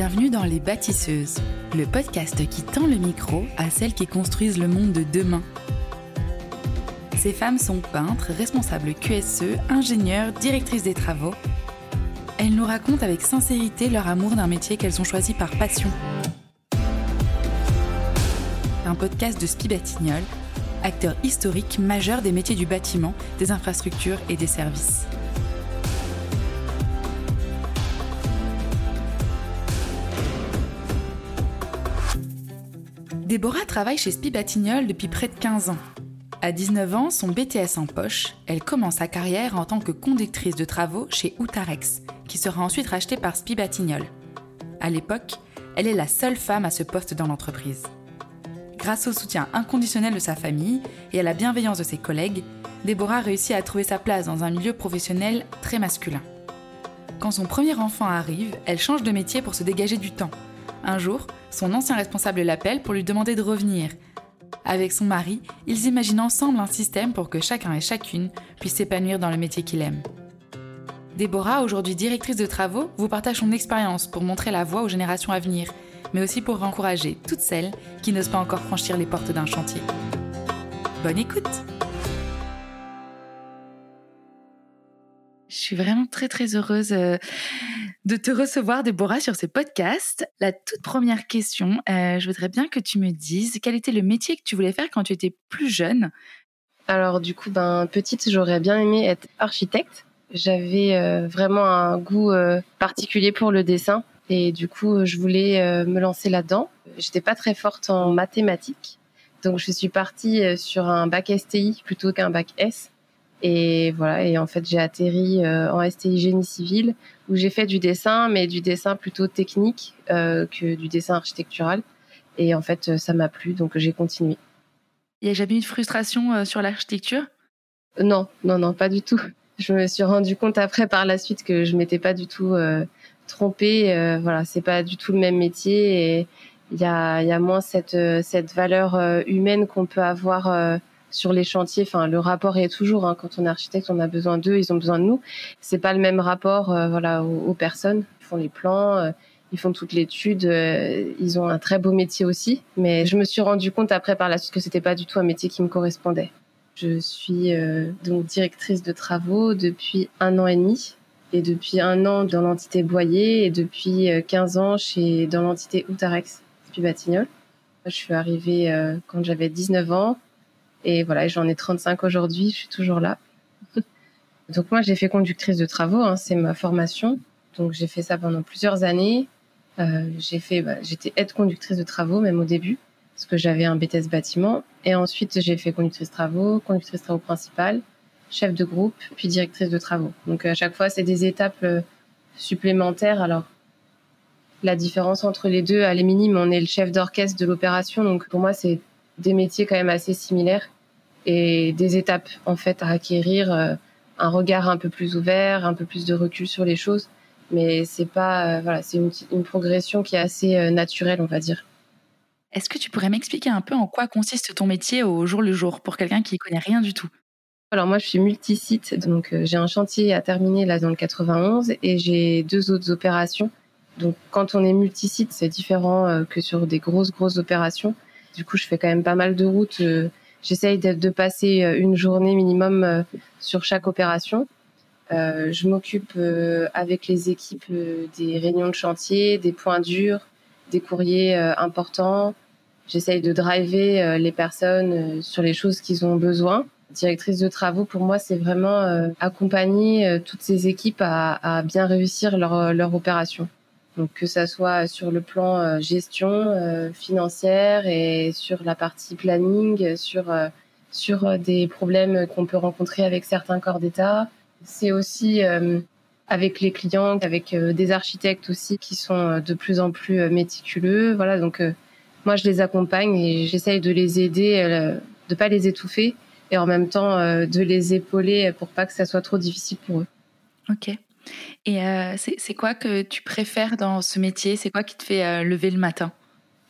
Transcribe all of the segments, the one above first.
Bienvenue dans Les Bâtisseuses, le podcast qui tend le micro à celles qui construisent le monde de demain. Ces femmes sont peintres, responsables QSE, ingénieurs, directrices des travaux. Elles nous racontent avec sincérité leur amour d'un métier qu'elles ont choisi par passion. Un podcast de Spi Batignolles, acteur historique majeur des métiers du bâtiment, des infrastructures et des services. Déborah travaille chez Spi depuis près de 15 ans. À 19 ans, son BTS en poche, elle commence sa carrière en tant que conductrice de travaux chez Outarex, qui sera ensuite rachetée par Spi Batignolles. À l'époque, elle est la seule femme à ce poste dans l'entreprise. Grâce au soutien inconditionnel de sa famille et à la bienveillance de ses collègues, Déborah réussit à trouver sa place dans un milieu professionnel très masculin. Quand son premier enfant arrive, elle change de métier pour se dégager du temps. Un jour, son ancien responsable l'appelle pour lui demander de revenir. Avec son mari, ils imaginent ensemble un système pour que chacun et chacune puisse s'épanouir dans le métier qu'il aime. Déborah, aujourd'hui directrice de travaux, vous partage son expérience pour montrer la voie aux générations à venir mais aussi pour encourager toutes celles qui n'osent pas encore franchir les portes d'un chantier. Bonne écoute suis vraiment très très heureuse euh, de te recevoir, Déborah, sur ce podcast. La toute première question, euh, je voudrais bien que tu me dises quel était le métier que tu voulais faire quand tu étais plus jeune? Alors du coup, ben petite, j'aurais bien aimé être architecte. J'avais euh, vraiment un goût particulier pour le dessin. Et du coup, je voulais me lancer là-dedans. J'étais pas très forte en mathématiques. Donc, je suis partie sur un bac STI plutôt qu'un bac S. Et voilà. Et en fait, j'ai atterri euh, en STI génie civil où j'ai fait du dessin, mais du dessin plutôt technique que du dessin architectural. Et en fait, ça m'a plu, donc j'ai continué. Il n'y a jamais eu de frustration sur l'architecture? Non, non, non, pas du tout. Je me suis rendu compte après par la suite que je m'étais pas du tout tromper. Euh, voilà, c'est pas du tout le même métier et il y a, y a moins cette, euh, cette valeur euh, humaine qu'on peut avoir sur les chantiers. Enfin, le rapport est toujours hein, quand on est architecte, on a besoin d'eux, ils ont besoin de nous. C'est pas le même rapport, voilà, aux, personnes. Ils font les plans, ils font toute l'étude. ils ont un très beau métier aussi. Mais je me suis rendu compte après par la suite que c'était pas du tout un métier qui me correspondait. Je suis donc directrice de travaux depuis un an et demi et depuis un an dans l'entité Boyer et depuis 15 euh, ans chez, dans l'entité Outarex, puis Batignolles. Je suis arrivée euh, quand j'avais 19 ans et voilà, j'en ai 35 aujourd'hui, je suis toujours là. Donc moi, j'ai fait conductrice de travaux, hein, c'est ma formation. Donc j'ai fait ça pendant plusieurs années. Euh, j'ai fait, bah, j'étais aide conductrice de travaux même au début parce que j'avais un BTS bâtiment. Et ensuite j'ai fait conductrice travaux, conductrice travaux principale chef de groupe, puis directrice de travaux. Donc à chaque fois, c'est des étapes euh, supplémentaires. Alors la différence entre les deux, elle est minime. On est le chef d'orchestre de l'opération, donc pour moi, c'est des métiers quand même assez similaires et des étapes en fait à acquérir, euh, un regard un peu plus ouvert, un peu plus de recul sur les choses. Mais c'est pas euh, voilà, c'est une, une, progression qui est assez naturelle, on va dire. Est-ce que tu pourrais m'expliquer un peu en quoi consiste ton métier au jour le jour pour quelqu'un qui connaît rien du tout? Alors moi, je suis multisite, donc euh, j'ai un chantier à terminer là dans le 91 et j'ai deux autres opérations. Donc quand on est multisite, c'est différent euh, que sur des grosses grosses opérations. Du coup, je fais quand même pas mal de routes. Euh, j'essaye de, de, passer une journée minimum sur chaque opération. je m'occupe avec les équipes des réunions de chantier, des points durs, des courriers importants. J'essaye de driver les personnes sur les choses qu'ils ont besoin directrice de travaux, pour moi, c'est vraiment euh, accompagner euh, toutes ces équipes à, bien réussir leur, euh, leur opération. Donc que ça soit sur le plan gestion financière et sur la partie planning, sur sur des problèmes qu'on peut rencontrer avec certains corps d'État. C'est aussi avec les clients, avec des architectes aussi qui sont de plus en plus méticuleux. Voilà, donc moi je les accompagne et j'essaye de les aider, de pas les étouffer et en même temps euh, de les épauler pour pas que ça soit trop difficile pour eux. Ok. Et euh, c'est quoi que tu préfères dans ce métier? C'est quoi qui te fait euh, lever le matin?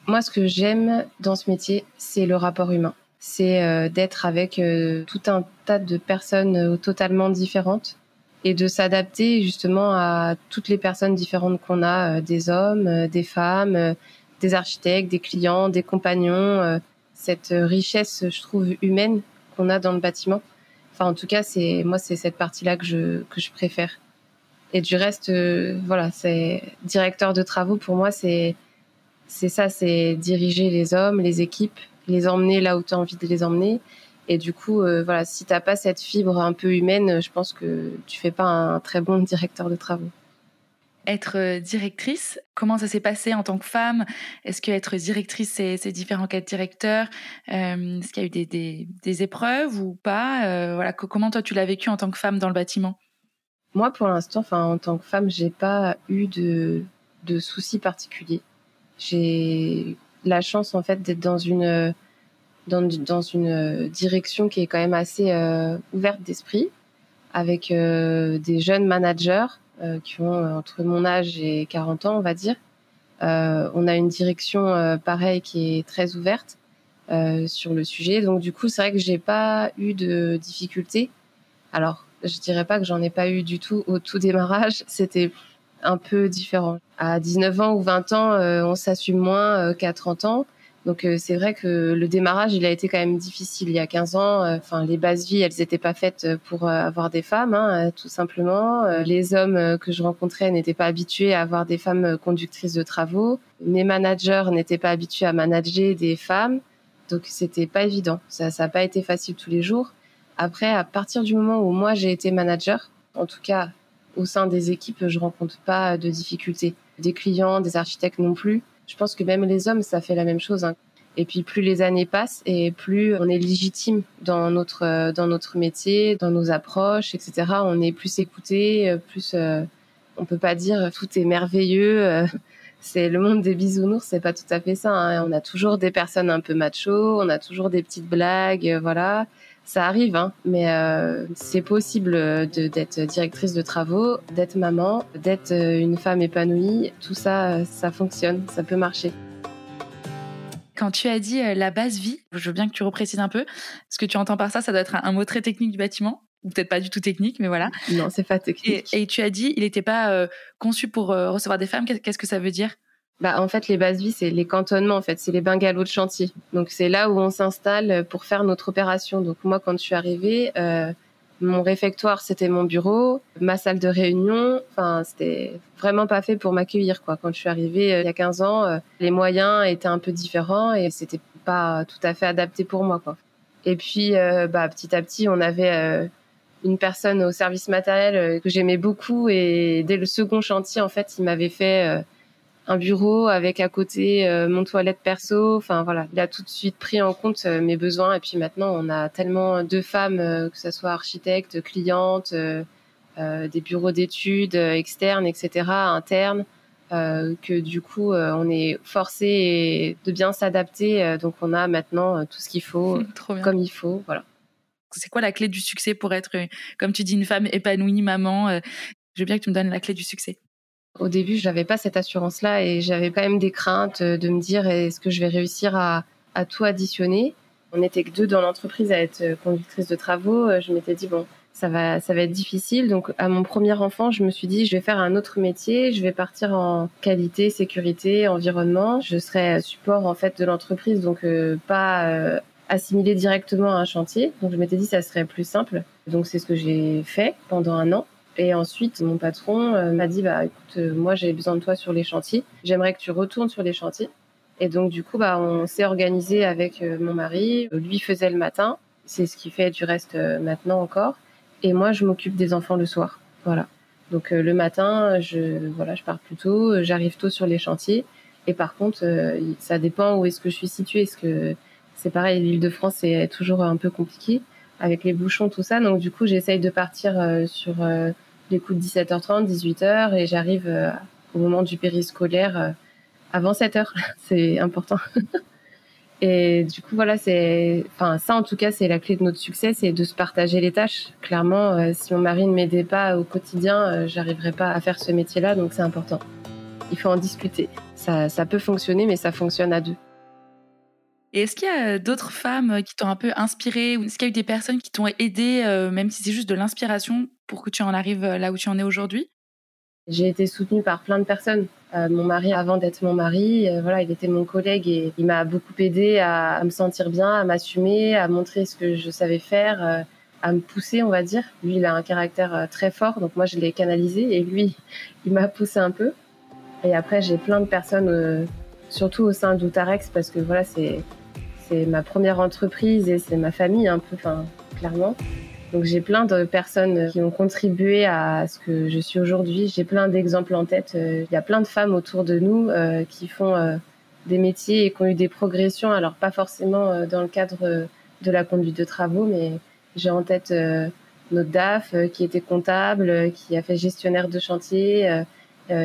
Moi, ce que j'aime dans ce métier, c'est le rapport humain. C'est d'être avec tout un tas de personnes totalement différentes et de s'adapter justement à toutes les personnes différentes qu'on a, des hommes, des femmes, des architectes, des clients, des compagnons, cette richesse, je trouve, humaine qu'on a dans le bâtiment. Enfin, en tout cas, c'est moi, c'est cette partie-là que je préfère. Et du reste, voilà, c'est directeur de travaux pour moi, c'est c'est ça, c'est diriger les hommes, les équipes, les emmener là où tu as envie de les emmener. Et du coup, euh, voilà, si t'as pas cette fibre un peu humaine, je pense que tu fais pas un très bon directeur de travaux. Être euh, directrice, comment ça s'est passé en tant que femme? Est-ce que être directrice, c'est différent qu'être directeur? Euh, Est-ce qu'il y a eu des, des, épreuves ou pas? Voilà, comment toi tu l'as vécu en tant que femme dans le bâtiment? Moi, pour l'instant, enfin, en tant que femme, j'ai pas eu de, de soucis particuliers. J'ai la chance en fait d'être dans une dans, une direction qui est quand même assez euh, ouverte d'esprit, avec euh, des jeunes managers euh, qui ont entre mon âge et 40 ans, on va dire. on a une direction pareille qui est très ouverte sur le sujet. Donc du coup, c'est vrai que j'ai pas eu de difficultés. Alors, je dirais pas que j'en ai pas eu du tout au tout démarrage. C'était un peu différent. À 19 ans ou 20 ans, euh, on s'assume moins euh, qu'à 30 ans. Donc euh, c'est vrai que le démarrage, il a été quand même difficile. Il y a 15 ans, enfin les bases vies, elles n'étaient pas faites pour avoir des femmes, hein, tout simplement. les hommes que je rencontrais n'étaient pas habitués à avoir des femmes conductrices de travaux. Mes managers n'étaient pas habitués à manager des femmes. Donc c'était pas évident. Ça n'a pas été facile tous les jours. Après, à partir du moment où moi j'ai été manager, en tout cas au sein des équipes, je rencontre pas de difficultés. Des clients, des architectes non plus. Je pense que même les hommes, ça fait la même chose. Hein. Et puis plus les années passent et plus on est légitime dans notre dans notre métier, dans nos approches, etc. On est plus écouté, plus euh, on peut pas dire tout est merveilleux. Euh, c'est le monde des bisounours, c'est pas tout à fait ça. Hein. On a toujours des personnes un peu macho, on a toujours des petites blagues, euh, voilà ça arrive, hein, mais euh, c'est possible d'être directrice de travaux, d'être maman, d'être euh, une femme épanouie. Tout ça, euh, ça fonctionne, ça peut marcher. Quand tu as dit la base vie, je veux bien que tu reprécises un peu. Ce que tu entends par ça, ça doit être un mot très technique du bâtiment ou peut-être pas du tout technique, mais voilà. Non, c'est pas technique. Et, tu as dit, il n'était pas conçu pour recevoir des femmes. Qu'est-ce que ça veut dire? Bah, en fait, les bases vie, c'est les cantonnements, en fait, c'est les bungalows de chantier. Donc, c'est là où on s'installe pour faire notre opération. Donc, moi, quand je suis arrivée, euh, mon réfectoire, c'était mon bureau, ma salle de réunion. Enfin, c'était vraiment pas fait pour m'accueillir, quoi. Quand je suis arrivée euh, il y a 15 ans, euh, les moyens étaient un peu différents et c'était pas tout à fait adapté pour moi, quoi. Et puis, euh, bah, petit à petit, on avait une personne au service matériel que j'aimais beaucoup et dès le second chantier, en fait, il m'avait fait un bureau avec à côté euh, mon toilette perso. Enfin voilà, il a tout de suite pris en compte euh, mes besoins. Et puis maintenant, on a tellement de femmes, euh, que ce soit architectes, clientes, des bureaux d'études externes, etc., internes, que du coup, on est forcé de bien s'adapter. donc on a maintenant tout ce qu'il faut, comme il faut. Voilà. C'est quoi la clé du succès pour être, comme tu dis, une femme épanouie, maman Je veux bien que tu me donnes la clé du succès. Au début, je n'avais pas cette assurance-là et j'avais quand même des craintes de me dire est-ce que je vais réussir à, tout additionner? On n'était que deux dans l'entreprise à être conductrice de travaux. Je m'étais dit bon, ça va, ça va être difficile. Donc, à mon premier enfant, je me suis dit, je vais faire un autre métier. Je vais partir en qualité, sécurité, environnement. Je serai support en fait de l'entreprise, donc euh, pas euh, assimilé directement à un chantier. Donc, je m'étais dit, ça serait plus simple. Donc, c'est ce que j'ai fait pendant un an. Et ensuite, mon patron euh, m'a dit, bah, écoute, euh, moi, j'ai besoin de toi sur les chantiers. J'aimerais que tu retournes sur les chantiers. Et donc, du coup, bah, on s'est organisé avec euh, mon mari. Lui faisait le matin. C'est ce qu'il fait du reste maintenant encore. Et moi, je m'occupe des enfants le soir. Voilà. Donc, le matin, je, voilà, je pars plus tôt. J'arrive tôt sur les chantiers. Et par contre, ça dépend où est-ce que je suis située. Est-ce que c'est pareil, l'île de France est toujours un peu compliqué avec les bouchons, tout ça. Donc, du coup, j'essaye de partir sur coups de 17h30, 18h et j'arrive euh, au moment du périscolaire euh, avant 7h. c'est important. et du coup, voilà, c'est, enfin, ça en tout cas, c'est la clé de notre succès, c'est de se partager les tâches. Clairement, euh, si mon mari ne m'aidait pas au quotidien, j'arriverais pas à faire ce métier-là, donc c'est important. Il faut en discuter. Ça, ça peut fonctionner, mais ça fonctionne à deux. Et est-ce qu'il y a d'autres femmes qui t'ont un peu inspiré ou est-ce qu'il y a eu des personnes qui t'ont aidé, même si c'est juste de l'inspiration, pour que tu en arrives là où tu en es aujourd'hui? J'ai été soutenue par plein de personnes. Euh, mon mari, avant d'être mon mari, euh, voilà, il était mon collègue et il m'a beaucoup aidé à, me sentir bien, à m'assumer, à montrer ce que je savais faire, euh, à me pousser, on va dire. Lui, il a un caractère euh, très fort, donc moi, je l'ai canalisé et lui, il m'a poussé un peu. Et après, j'ai plein de personnes, surtout au sein d'Outarex, parce que voilà, c'est ma première entreprise et c'est ma famille un peu, enfin, clairement. Donc j'ai plein de personnes qui ont contribué à ce que je suis aujourd'hui. J'ai plein d'exemples en tête. Euh, il y a plein de femmes autour de nous euh, qui font euh, des métiers et qui ont eu des progressions. Alors pas forcément dans le cadre de la conduite de travaux, mais j'ai en tête notre DAF qui était comptable, qui a fait gestionnaire de chantier,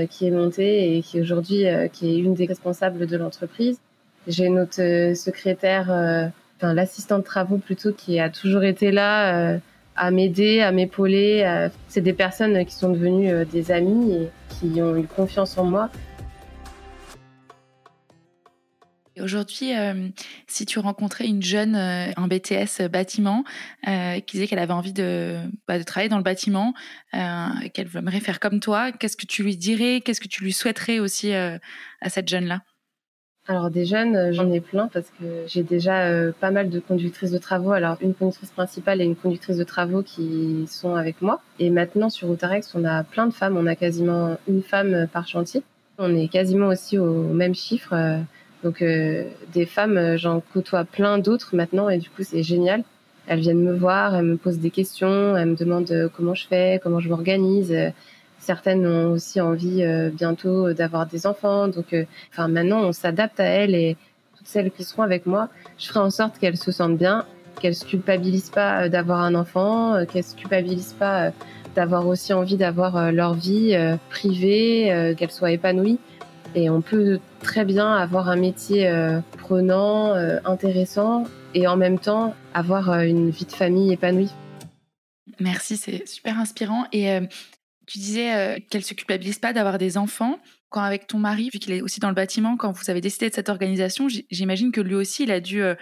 qui est montée et qui aujourd'hui qui est une des responsables de l'entreprise. J'ai notre secrétaire, enfin l'assistante de travaux plutôt, qui a toujours été là à m'aider, à m'épauler. C'est des personnes qui sont devenues euh, des amis et qui ont eu confiance en moi. Aujourd'hui, euh, si tu rencontrais une jeune euh, en BTS bâtiment qui disait qu'elle avait envie de, bah, de, travailler dans le bâtiment, qu'elle aimerait faire comme toi, qu'est-ce que tu lui dirais Qu'est-ce que tu lui souhaiterais aussi à cette jeune-là? Alors des jeunes, euh, j'en ai plein parce que j'ai déjà euh, pas mal de conductrices de travaux. Alors une conductrice principale et une conductrice de travaux qui sont avec moi. Et maintenant sur Routarex, on a plein de femmes. On a quasiment une femme par chantier. On est quasiment aussi au même chiffre. Euh, donc des femmes, j'en côtoie plein d'autres maintenant et du coup c'est génial. Elles viennent me voir, elles me posent des questions, elles me demandent comment je fais, comment je m'organise Certaines ont aussi envie euh, bientôt euh, d'avoir des enfants. Donc, euh, enfin, maintenant, on s'adapte à elles et toutes celles qui seront avec moi, je ferai en sorte qu'elles se sentent bien, qu'elles se culpabilisent pas d'avoir un enfant, qu'elles se culpabilisent pas d'avoir aussi envie d'avoir leur vie privée, qu'elles soient épanouies. Et on peut très bien avoir un métier prenant, intéressant et en même temps avoir une vie de famille épanouie. Merci, c'est super inspirant. Et tu disais euh, qu'elle se culpabilise pas d'avoir des enfants. Quand avec ton mari, vu qu'il est aussi dans le bâtiment, quand vous avez décidé de cette organisation, j'imagine que lui aussi, il a dû euh,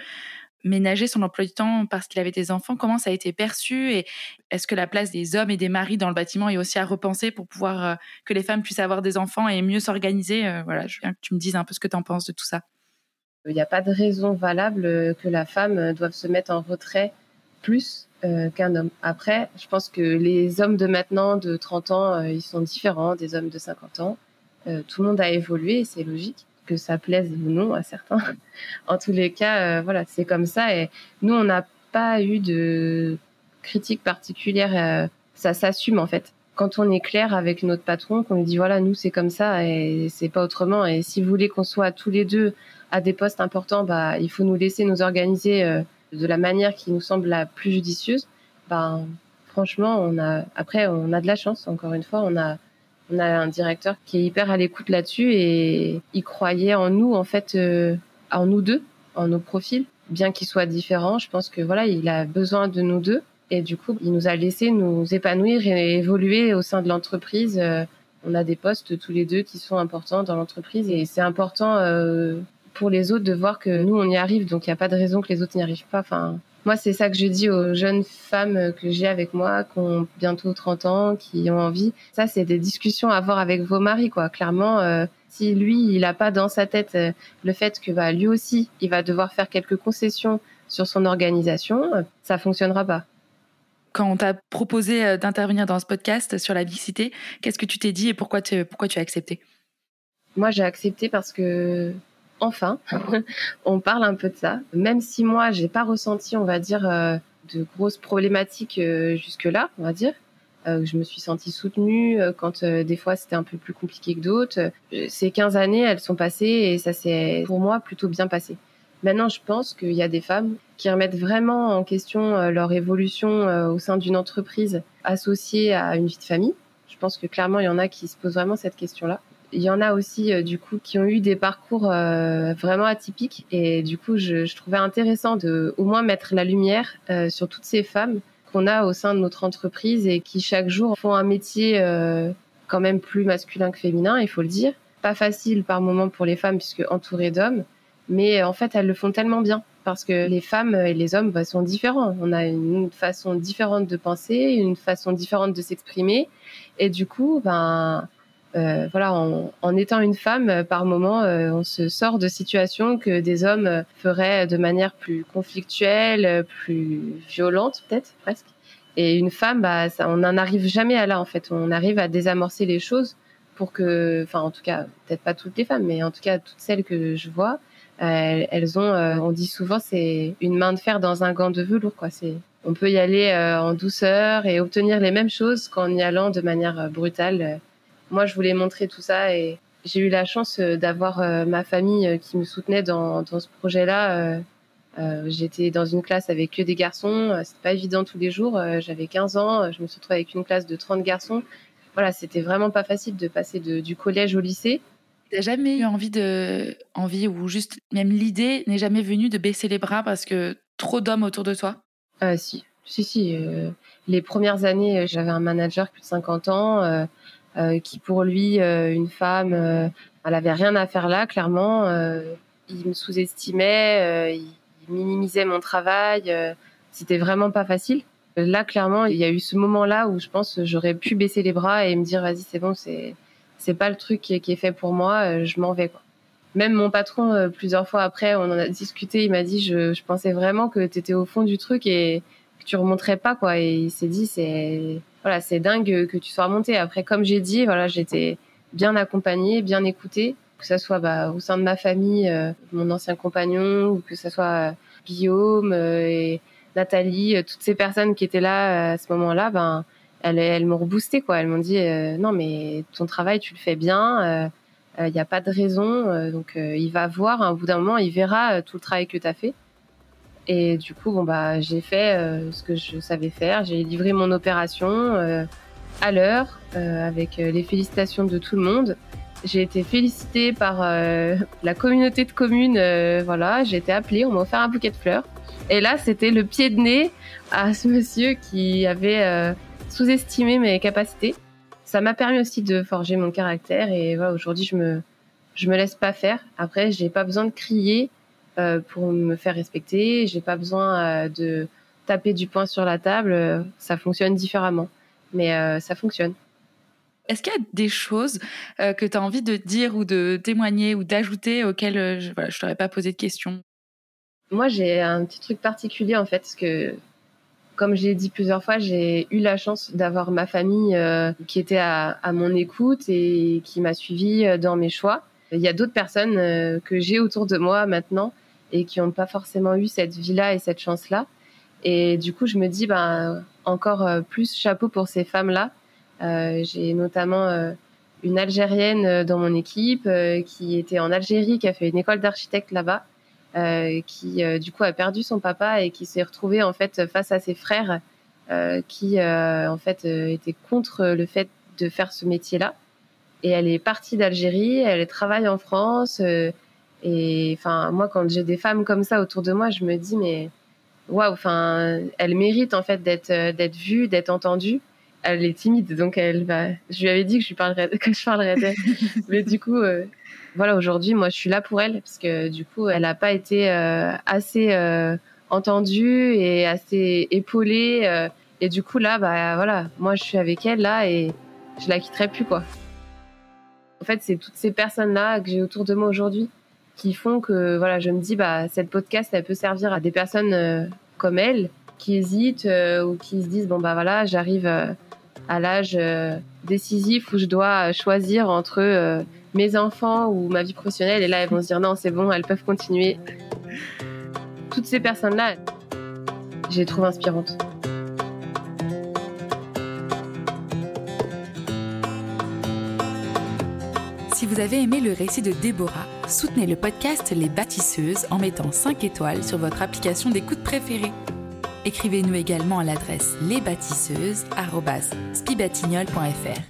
ménager son emploi du temps parce qu'il avait des enfants. Comment ça a été perçu et est-ce que la place des hommes et des maris dans le bâtiment est aussi à repenser pour pouvoir euh, que les femmes puissent avoir des enfants et mieux s'organiser Voilà, je veux que tu me dises un peu ce que tu en penses de tout ça. Il n'y a pas de raison valable que la femme doive se mettre en retrait plus qu'un homme. Après, je pense que les hommes de maintenant, de 30 ans, euh, ils sont différents des hommes de 50 ans. Euh, tout le monde a évolué, c'est logique que ça plaise ou non à certains. en tous les cas, voilà, c'est comme ça. Et nous, on n'a pas eu de critique particulière. ça s'assume en fait. Quand on est clair avec notre patron, qu'on lui dit voilà, nous c'est comme ça et c'est pas autrement. Et si vous voulez qu'on soit tous les deux à des postes importants, bah il faut nous laisser nous organiser de la manière qui nous semble la plus judicieuse, ben, franchement, on a, après, on a de la chance, encore une fois, on a, on a un directeur qui est hyper à l'écoute là-dessus et il croyait en nous, en fait, euh, en nous deux, en nos profils, bien qu'ils soient différents. Je pense que voilà, il a besoin de nous deux et du coup, il nous a laissé nous épanouir et évoluer au sein de l'entreprise. Euh, on a des postes tous les deux qui sont importants dans l'entreprise et c'est important euh, pour les autres de voir que nous on y arrive. Donc il n'y a pas de raison que les autres n'y arrivent pas. Enfin moi c'est ça que je dis aux jeunes femmes que j'ai avec moi qui ont bientôt 30 ans qui ont envie. Ça c'est des discussions à avoir avec vos maris quoi. Clairement euh, si lui il a pas dans sa tête euh, le fait que bah lui aussi il va devoir faire quelques concessions sur son organisation euh, ça fonctionnera pas. Quand on t'a proposé d'intervenir dans ce podcast sur la mixité, qu'est-ce que tu t'es dit et pourquoi tu, pourquoi tu as accepté? Moi, j'ai accepté parce que enfin, on parle un peu de ça. Même si moi, j'ai pas ressenti, on va dire, euh, de grosses problématiques euh, jusque-là, on va dire. Euh, je me suis sentie soutenue quand des fois c'était un peu plus compliqué que d'autres. Ces 15 années, elles sont passées et ça s'est pour moi plutôt bien passé. Maintenant, je pense qu'il y a des femmes qui remettent vraiment en question leur évolution au sein d'une entreprise associée à une vie de famille. Je pense que clairement, il y en a qui se posent vraiment cette question-là il y en a aussi euh, du coup qui ont eu des parcours euh, vraiment atypiques et du coup je, je, trouvais intéressant de au moins mettre la lumière euh, sur toutes ces femmes qu'on a au sein de notre entreprise et qui chaque jour font un métier quand même plus masculin que féminin, il faut le dire. Pas facile par moment pour les femmes puisque entourées d'hommes, mais en fait, elles le font tellement bien parce que les femmes et les hommes bah, sont différents. On a une façon différente de penser, une façon différente de s'exprimer, et du coup, ben euh, voilà, en, étant une femme, par moment, euh, on se sort de situations que des hommes feraient de manière plus conflictuelle, plus violente, peut-être presque. Et une femme, bah, ça, on n'en arrive jamais à là, en fait. On arrive à désamorcer les choses pour que, enfin, en tout cas, peut-être pas toutes les femmes, mais en tout cas, toutes celles que je vois, euh, elles ont, euh, on dit souvent, c'est une main de fer dans un gant de velours, quoi. C'est, on peut y aller euh, en douceur et obtenir les mêmes choses qu'en y allant de manière brutale. Moi, je voulais montrer tout ça et j'ai eu la chance d'avoir ma famille qui me soutenait dans, dans ce projet-là. J'étais dans une classe avec que des garçons. C'était pas évident tous les jours. J'avais 15 ans. Je me suis retrouvée avec une classe de 30 garçons. Voilà, c'était vraiment pas facile de passer de, du collège au lycée. T'as jamais eu envie de, envie ou juste même l'idée n'est jamais venue de baisser les bras parce que trop d'hommes autour de toi? Ah si, si, si. Euh, les premières années, euh, j'avais un manager plus de 50 ans euh, euh, qui, pour lui, euh, une femme, elle avait rien à faire là, clairement. il me sous-estimait, il minimisait mon travail. C'était vraiment pas facile. Là, clairement, il y a eu ce moment-là où je pense j'aurais pu baisser les bras et me dire vas-y, c'est bon, c'est c'est pas le truc qui est, fait pour moi, euh, je m'en vais quoi. Même mon patron, euh, plusieurs fois après, on en a discuté, il m'a dit je, je pensais vraiment que tu étais au fond du truc et que tu remonterais pas quoi. Et il s'est dit c'est voilà c'est dingue que tu sois remonté. Après comme j'ai dit voilà j'étais bien accompagnée, bien écoutée, que ça soit bah, au sein de ma famille, euh, mon ancien compagnon ou que ça soit Guillaume et Nathalie, toutes ces personnes qui étaient là à ce moment-là, ben elles, elles m'ont reboosté quoi. Elles m'ont dit euh, non mais ton travail tu le fais bien, il euh, n'y euh, a pas de raison. donc il va voir, hein, au bout d'un moment il verra tout le travail que tu as fait. Et du coup bon bah j'ai fait ce que je savais faire. J'ai livré mon opération à l'heure avec les félicitations de tout le monde. J'ai été félicitée par la communauté de communes. voilà, j'ai été appelée, on m'a offert un bouquet de fleurs. Et là, c'était le pied de nez à ce monsieur qui avait sous-estimer mes capacités. Ça m'a permis aussi de forger mon caractère et voilà, aujourd'hui je me je me laisse pas faire. Après, j'ai pas besoin de crier euh, pour me faire respecter. J'ai pas besoin euh, de taper du poing sur la table. Ça fonctionne différemment, mais euh, ça fonctionne. Est-ce qu'il y a des choses que tu as envie de dire ou de témoigner ou d'ajouter auxquelles je, voilà, je t'aurais pas posé de questions? Moi, j'ai un petit truc particulier en fait, parce que comme j'ai dit plusieurs fois, j'ai eu la chance d'avoir ma famille euh, qui était à, mon écoute et qui m'a suivi euh, dans mes choix. Il y a d'autres personnes euh, que j'ai autour de moi maintenant et qui n'ont pas forcément eu cette vie-là et cette chance-là. Et du coup, je me dis, ben, encore plus chapeau pour ces femmes-là. j'ai notamment une Algérienne dans mon équipe qui était en Algérie, qui a fait une école d'architecte là-bas euh, qui euh, du coup a perdu son papa et qui s'est retrouvé en fait face à ses frères euh, qui en fait étaient contre le fait de faire ce métier-là. Et elle est partie d'Algérie, elle travaille en France. Et enfin, moi, quand j'ai des femmes comme ça autour de moi, je me dis mais waouh, enfin, elle mérite en fait d'être d'être vue, d'être entendue. Elle est timide, donc elle va. Je lui avais dit que je lui parlerais, que je parlerais d'elle, mais du coup, voilà, aujourd'hui, moi, je suis là pour elle parce que du coup, elle n'a pas été euh, assez euh, entendue et assez épaulée. Euh, et du coup, là, bah voilà, moi, je suis avec elle là et je la quitterai plus quoi. En fait, c'est toutes ces personnes-là que j'ai autour de moi aujourd'hui qui font que voilà, je me dis bah cette podcast, elle peut servir à des personnes comme elle qui hésitent ou qui se disent bon bah voilà, j'arrive à l'âge décisif où je dois choisir entre mes enfants ou ma vie professionnelle. Et là, elles vont se dire non, c'est bon, elles peuvent continuer. Toutes ces personnes-là, je les trouve inspirantes. Vous avez aimé le récit de Déborah, soutenez le podcast Les Bâtisseuses en mettant 5 étoiles sur votre application d'écoute préférée. Écrivez-nous également à l'adresse lesbâtisseuses.spibatignol.fr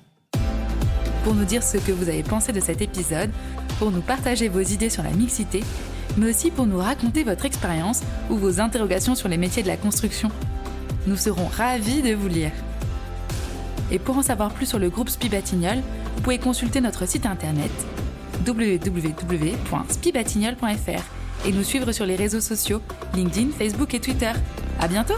pour nous dire ce que vous avez pensé de cet épisode, pour nous partager vos idées sur la mixité, mais aussi pour nous raconter votre expérience ou vos interrogations sur les métiers de la construction. Nous serons ravis de vous lire. Et pour en savoir plus sur le groupe Spibatignol, vous pouvez consulter notre site internet www.spibatignol.fr et nous suivre sur les réseaux sociaux LinkedIn, Facebook et Twitter. À bientôt!